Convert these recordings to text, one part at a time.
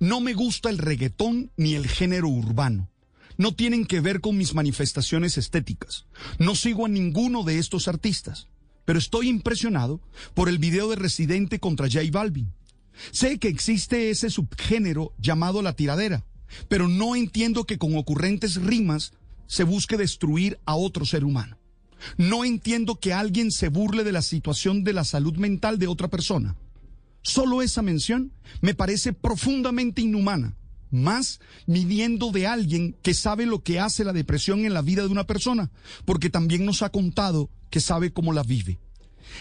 No me gusta el reggaetón ni el género urbano. No tienen que ver con mis manifestaciones estéticas. No sigo a ninguno de estos artistas. Pero estoy impresionado por el video de Residente contra J Balvin. Sé que existe ese subgénero llamado la tiradera, pero no entiendo que con ocurrentes rimas se busque destruir a otro ser humano. No entiendo que alguien se burle de la situación de la salud mental de otra persona. Solo esa mención me parece profundamente inhumana, más midiendo de alguien que sabe lo que hace la depresión en la vida de una persona, porque también nos ha contado que sabe cómo la vive.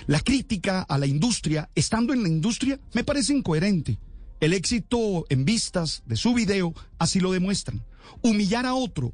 La crítica a la industria, estando en la industria, me parece incoherente. El éxito en vistas de su video así lo demuestran. Humillar a otro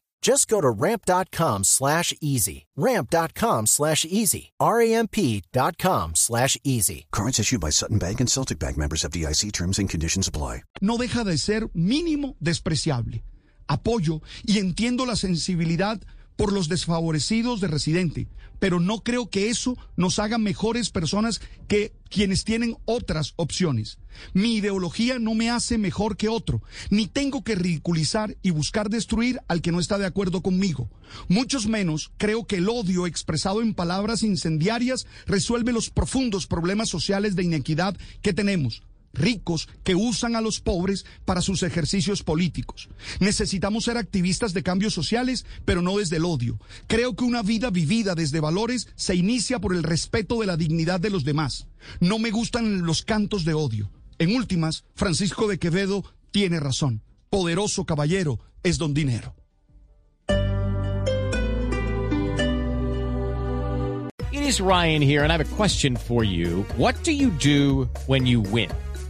Just go to ramp.com slash easy. Ramp.com slash easy. R-A-M-P.com slash easy. Cards issued by Sutton Bank and Celtic Bank members FDIC terms and conditions apply. No deja de ser mínimo despreciable. Apoyo y entiendo la sensibilidad por los desfavorecidos de residente, pero no creo que eso nos haga mejores personas que quienes tienen otras opciones. Mi ideología no me hace mejor que otro, ni tengo que ridiculizar y buscar destruir al que no está de acuerdo conmigo. Muchos menos creo que el odio expresado en palabras incendiarias resuelve los profundos problemas sociales de inequidad que tenemos ricos que usan a los pobres para sus ejercicios políticos. Necesitamos ser activistas de cambios sociales, pero no desde el odio. Creo que una vida vivida desde valores se inicia por el respeto de la dignidad de los demás. No me gustan los cantos de odio. En últimas, Francisco de Quevedo tiene razón. Poderoso caballero es don dinero. It is Ryan here and I have a question for you. What do you do when you win?